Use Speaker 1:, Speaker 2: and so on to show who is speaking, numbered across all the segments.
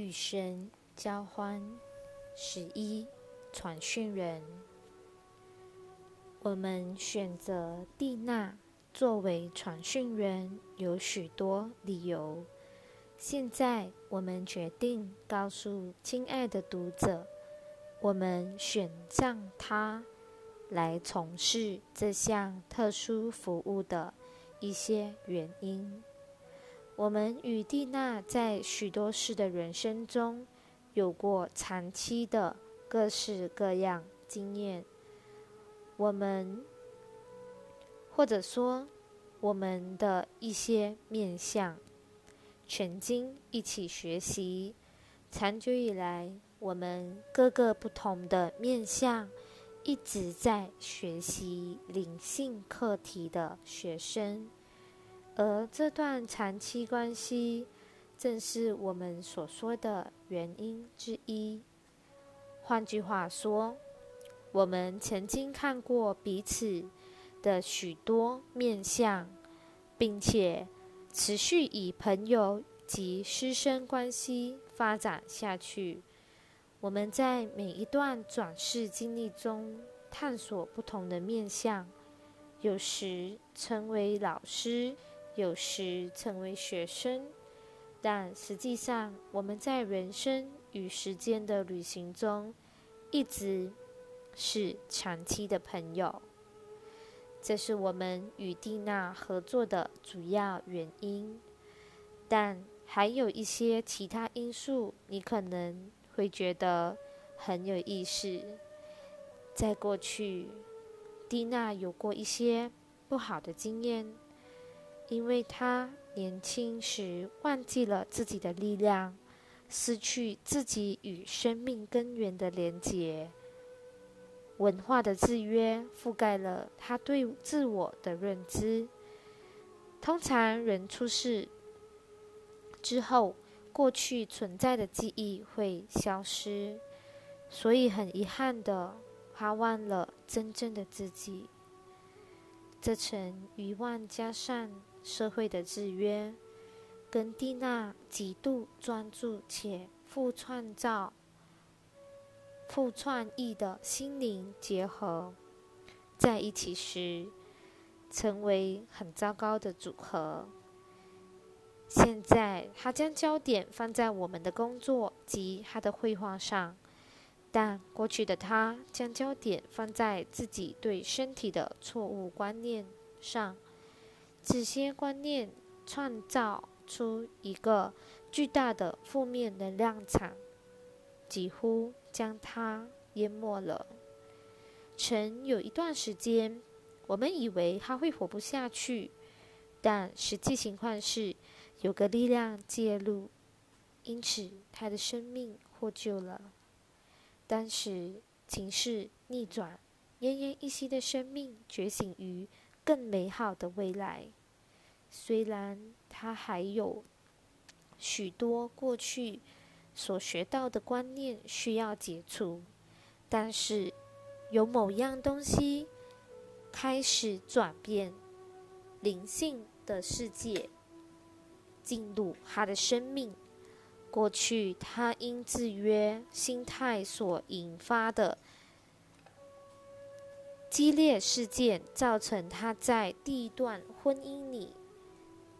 Speaker 1: 与神交欢。十一，传讯人。我们选择蒂娜作为传讯人有许多理由。现在我们决定告诉亲爱的读者，我们选上她来从事这项特殊服务的一些原因。我们与蒂娜在许多事的人生中。有过长期的各式各样经验，我们或者说我们的一些面相，曾经一起学习。长久以来，我们各个不同的面相一直在学习灵性课题的学生，而这段长期关系。正是我们所说的原因之一。换句话说，我们曾经看过彼此的许多面相，并且持续以朋友及师生关系发展下去。我们在每一段转世经历中探索不同的面相，有时成为老师，有时成为学生。但实际上，我们在人生与时间的旅行中，一直是长期的朋友。这是我们与蒂娜合作的主要原因。但还有一些其他因素，你可能会觉得很有意思。在过去，蒂娜有过一些不好的经验，因为他。年轻时忘记了自己的力量，失去自己与生命根源的连结。文化的制约覆盖了他对自我的认知。通常人出世之后，过去存在的记忆会消失，所以很遗憾的，他忘了真正的自己。这层遗忘加上。社会的制约，跟蒂娜极度专注且富创造、富创意的心灵结合在一起时，成为很糟糕的组合。现在，他将焦点放在我们的工作及他的绘画上，但过去的他将焦点放在自己对身体的错误观念上。这些观念创造出一个巨大的负面能量场，几乎将它淹没了。曾有一段时间，我们以为他会活不下去，但实际情况是，有个力量介入，因此他的生命获救了。当时情势逆转，奄奄一息的生命觉醒于。更美好的未来。虽然他还有许多过去所学到的观念需要解除，但是有某样东西开始转变，灵性的世界进入他的生命。过去他因制约心态所引发的。激烈事件造成他在第一段婚姻里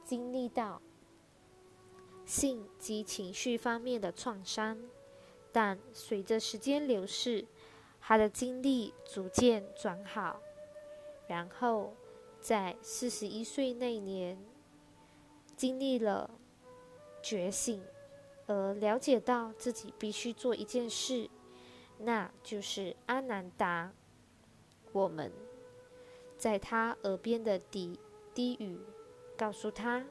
Speaker 1: 经历到性及情绪方面的创伤，但随着时间流逝，他的经历逐渐转好。然后在四十一岁那年，经历了觉醒，而了解到自己必须做一件事，那就是阿南达。我们在他耳边的低低语，告诉他：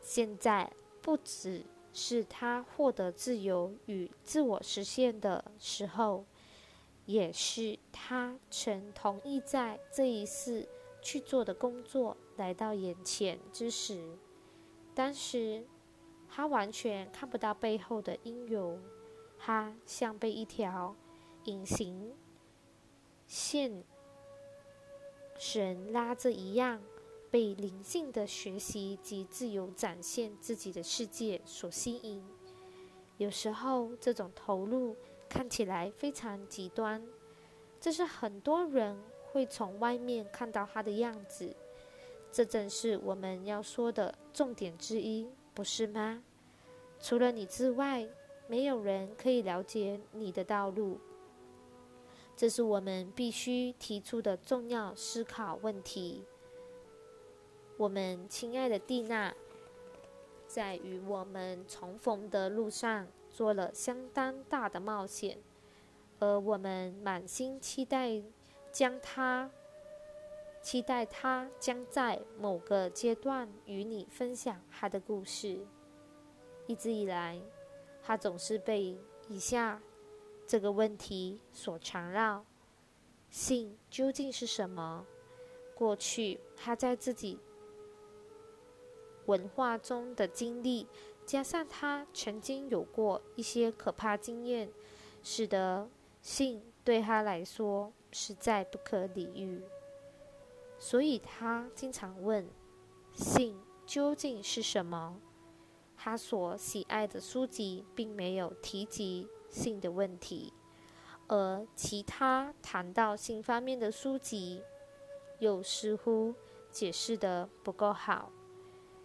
Speaker 1: 现在不只是他获得自由与自我实现的时候，也是他曾同意在这一世去做的工作来到眼前之时。当时他完全看不到背后的因由，他像被一条隐形线。神拉着一样，被灵性的学习及自由展现自己的世界所吸引。有时候，这种投入看起来非常极端，这是很多人会从外面看到他的样子。这正是我们要说的重点之一，不是吗？除了你之外，没有人可以了解你的道路。这是我们必须提出的重要思考问题。我们亲爱的蒂娜。在与我们重逢的路上，做了相当大的冒险，而我们满心期待将他，期待他将在某个阶段与你分享他的故事。一直以来，他总是被以下这个问题所缠绕：性究竟是什么？过去他在自己。文化中的经历，加上他曾经有过一些可怕经验，使得性对他来说实在不可理喻。所以他经常问：性究竟是什么？他所喜爱的书籍并没有提及性的问题，而其他谈到性方面的书籍，又似乎解释的不够好。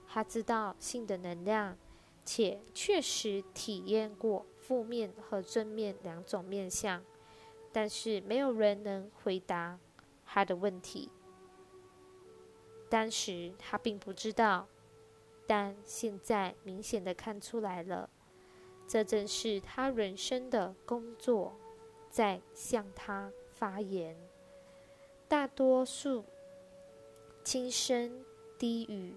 Speaker 1: 他知道性的能量，且确实体验过负面和正面两种面相，但是没有人能回答他的问题。当时他并不知道，但现在明显的看出来了，这正是他人生的工作，在向他发言。大多数轻声低语。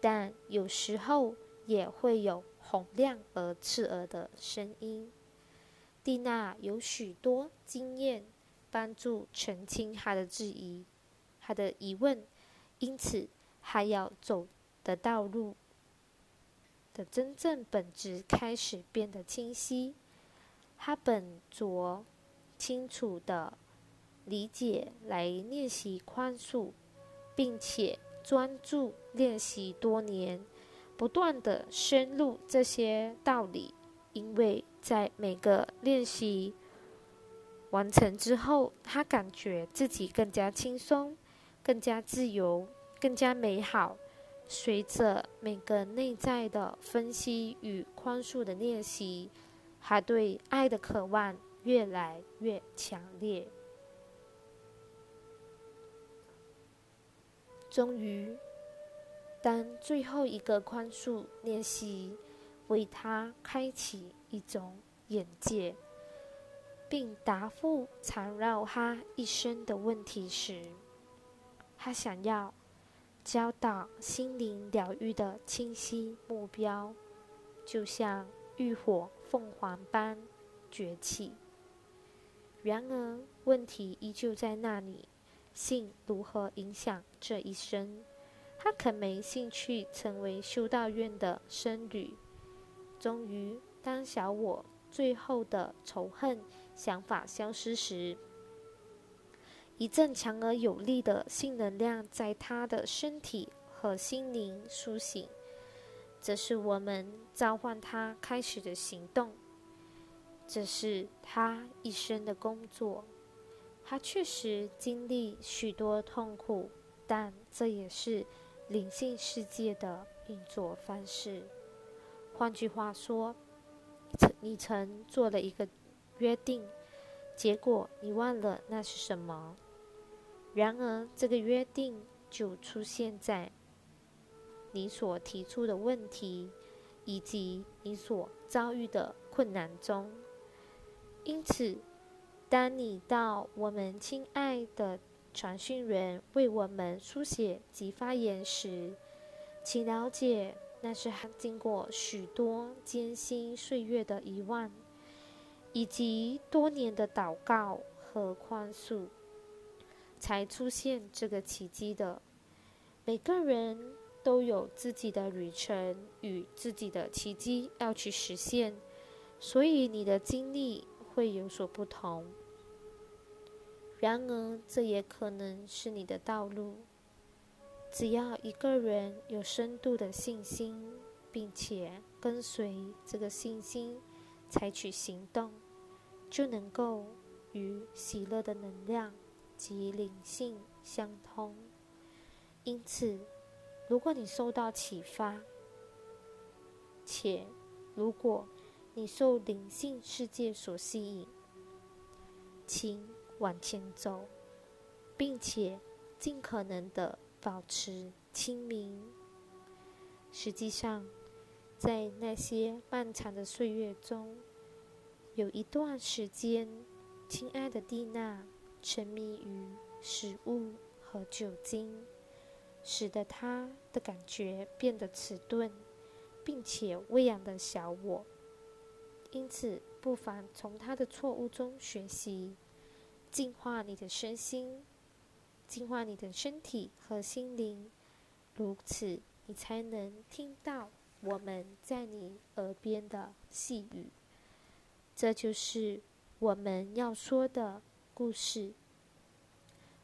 Speaker 1: 但有时候也会有洪亮而刺耳的声音。蒂娜有许多经验帮助澄清他的质疑、他的疑问，因此她要走的道路的真正本质开始变得清晰。他本着清楚的理解来练习宽恕，并且。专注练习多年，不断的深入这些道理，因为在每个练习完成之后，他感觉自己更加轻松、更加自由、更加美好。随着每个内在的分析与宽恕的练习，他对爱的渴望越来越强烈。终于，当最后一个宽恕练习为他开启一种眼界，并答复缠绕他一生的问题时，他想要教导心灵疗愈的清晰目标，就像浴火凤凰般崛起。然而，问题依旧在那里。性如何影响这一生？他可没兴趣成为修道院的僧侣。终于，当小我最后的仇恨想法消失时，一阵强而有力的性能量在他的身体和心灵苏醒。这是我们召唤他开始的行动。这是他一生的工作。他确实经历许多痛苦，但这也是灵性世界的运作方式。换句话说，你曾做了一个约定，结果你忘了那是什么。然而，这个约定就出现在你所提出的问题以及你所遭遇的困难中，因此。当你到我们亲爱的传讯员为我们书写及发言时，请了解，那是经过许多艰辛岁月的遗忘，以及多年的祷告和宽恕，才出现这个奇迹的。每个人都有自己的旅程与自己的奇迹要去实现，所以你的经历会有所不同。然而，这也可能是你的道路。只要一个人有深度的信心，并且跟随这个信心，采取行动，就能够与喜乐的能量及灵性相通。因此，如果你受到启发，且如果你受灵性世界所吸引，请往前走，并且尽可能的保持清明。实际上，在那些漫长的岁月中，有一段时间，亲爱的蒂娜沉迷于食物和酒精，使得他的感觉变得迟钝，并且喂养的小我。因此，不妨从他的错误中学习，净化你的身心，净化你的身体和心灵。如此，你才能听到我们在你耳边的细语。这就是我们要说的故事。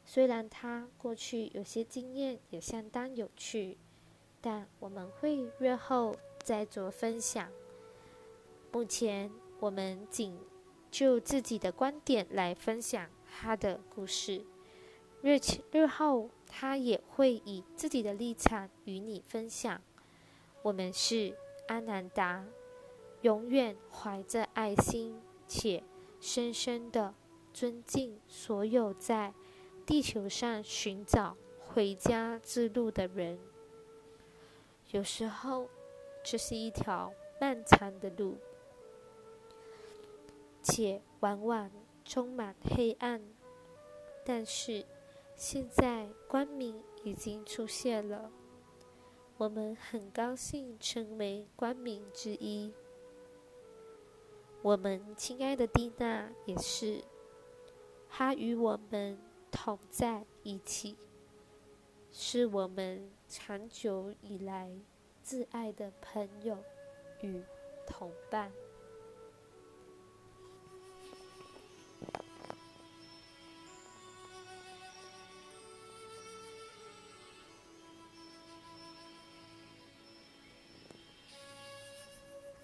Speaker 1: 虽然他过去有些经验也相当有趣，但我们会日后再做分享。目前，我们仅就自己的观点来分享他的故事。日日后，他也会以自己的立场与你分享。我们是阿南达，永远怀着爱心且深深的尊敬所有在地球上寻找回家之路的人。有时候，这是一条漫长的路。且往往充满黑暗，但是现在光明已经出现了。我们很高兴成为光明之一。我们亲爱的蒂娜也是，他与我们同在一起，是我们长久以来挚爱的朋友与同伴。